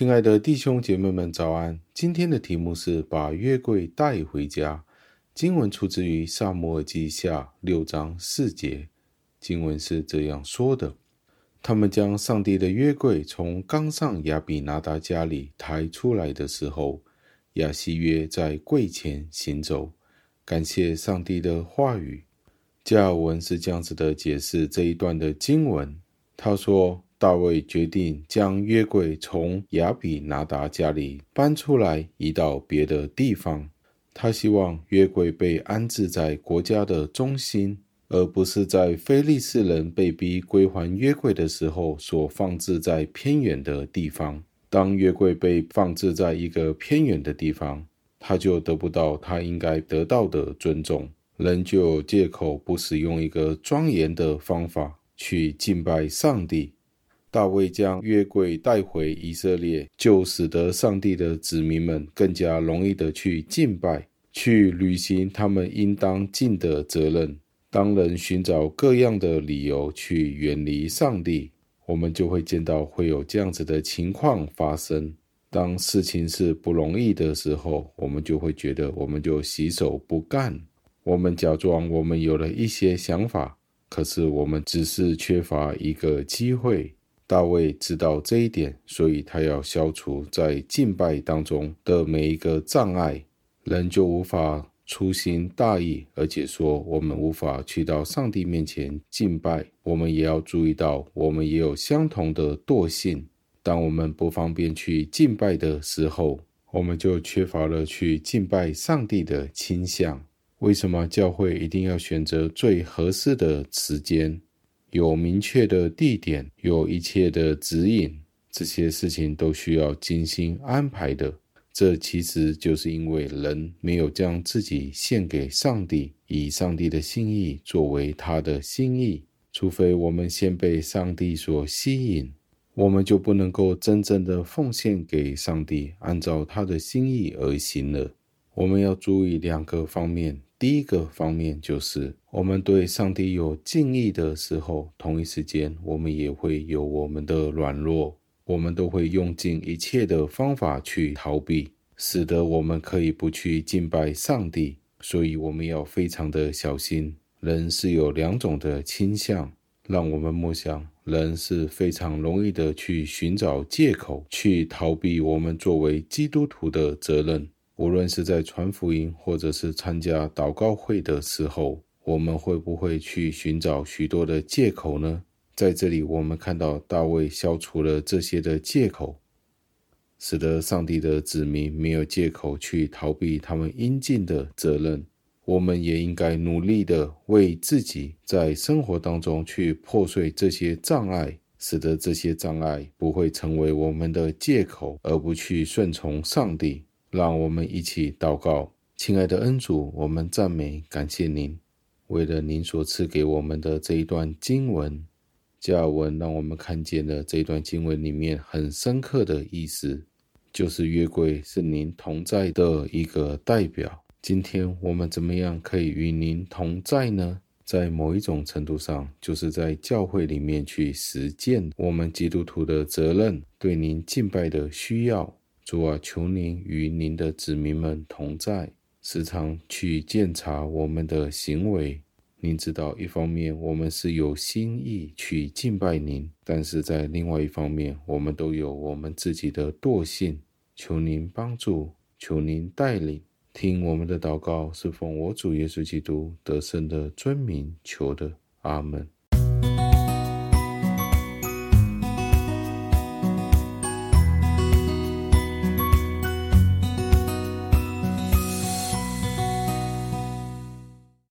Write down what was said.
亲爱的弟兄姐妹们，早安！今天的题目是把约柜带回家。经文出自于撒母耳记下六章四节。经文是这样说的：他们将上帝的约柜从冈上亚比拿达家里抬出来的时候，亚希约在柜前行走，感谢上帝的话语。加尔文是这样子的解释这一段的经文。他说。大卫决定将约柜从亚比拿达家里搬出来，移到别的地方。他希望约柜被安置在国家的中心，而不是在非利士人被逼归还约柜的时候所放置在偏远的地方。当约柜被放置在一个偏远的地方，他就得不到他应该得到的尊重，人就有借口不使用一个庄严的方法去敬拜上帝。大卫将约柜带回以色列，就使得上帝的子民们更加容易的去敬拜，去履行他们应当尽的责任。当人寻找各样的理由去远离上帝，我们就会见到会有这样子的情况发生。当事情是不容易的时候，我们就会觉得我们就洗手不干，我们假装我们有了一些想法，可是我们只是缺乏一个机会。大卫知道这一点，所以他要消除在敬拜当中的每一个障碍，人就无法粗心大意，而且说我们无法去到上帝面前敬拜。我们也要注意到，我们也有相同的惰性。当我们不方便去敬拜的时候，我们就缺乏了去敬拜上帝的倾向。为什么教会一定要选择最合适的时间？有明确的地点，有一切的指引，这些事情都需要精心安排的。这其实就是因为人没有将自己献给上帝，以上帝的心意作为他的心意。除非我们先被上帝所吸引，我们就不能够真正的奉献给上帝，按照他的心意而行了。我们要注意两个方面。第一个方面就是，我们对上帝有敬意的时候，同一时间我们也会有我们的软弱，我们都会用尽一切的方法去逃避，使得我们可以不去敬拜上帝。所以我们要非常的小心。人是有两种的倾向，让我们默想，人是非常容易的去寻找借口，去逃避我们作为基督徒的责任。无论是在传福音，或者是参加祷告会的时候，我们会不会去寻找许多的借口呢？在这里，我们看到大卫消除了这些的借口，使得上帝的子民没有借口去逃避他们应尽的责任。我们也应该努力的为自己在生活当中去破碎这些障碍，使得这些障碍不会成为我们的借口，而不去顺从上帝。让我们一起祷告，亲爱的恩主，我们赞美感谢您，为了您所赐给我们的这一段经文，加尔文让我们看见了这一段经文里面很深刻的意思，就是约柜是您同在的一个代表。今天我们怎么样可以与您同在呢？在某一种程度上，就是在教会里面去实践我们基督徒的责任，对您敬拜的需要。主啊，求您与您的子民们同在，时常去检查我们的行为。您知道，一方面我们是有心意去敬拜您，但是在另外一方面，我们都有我们自己的惰性。求您帮助，求您带领，听我们的祷告，是奉我主耶稣基督得胜的尊名求的。阿门。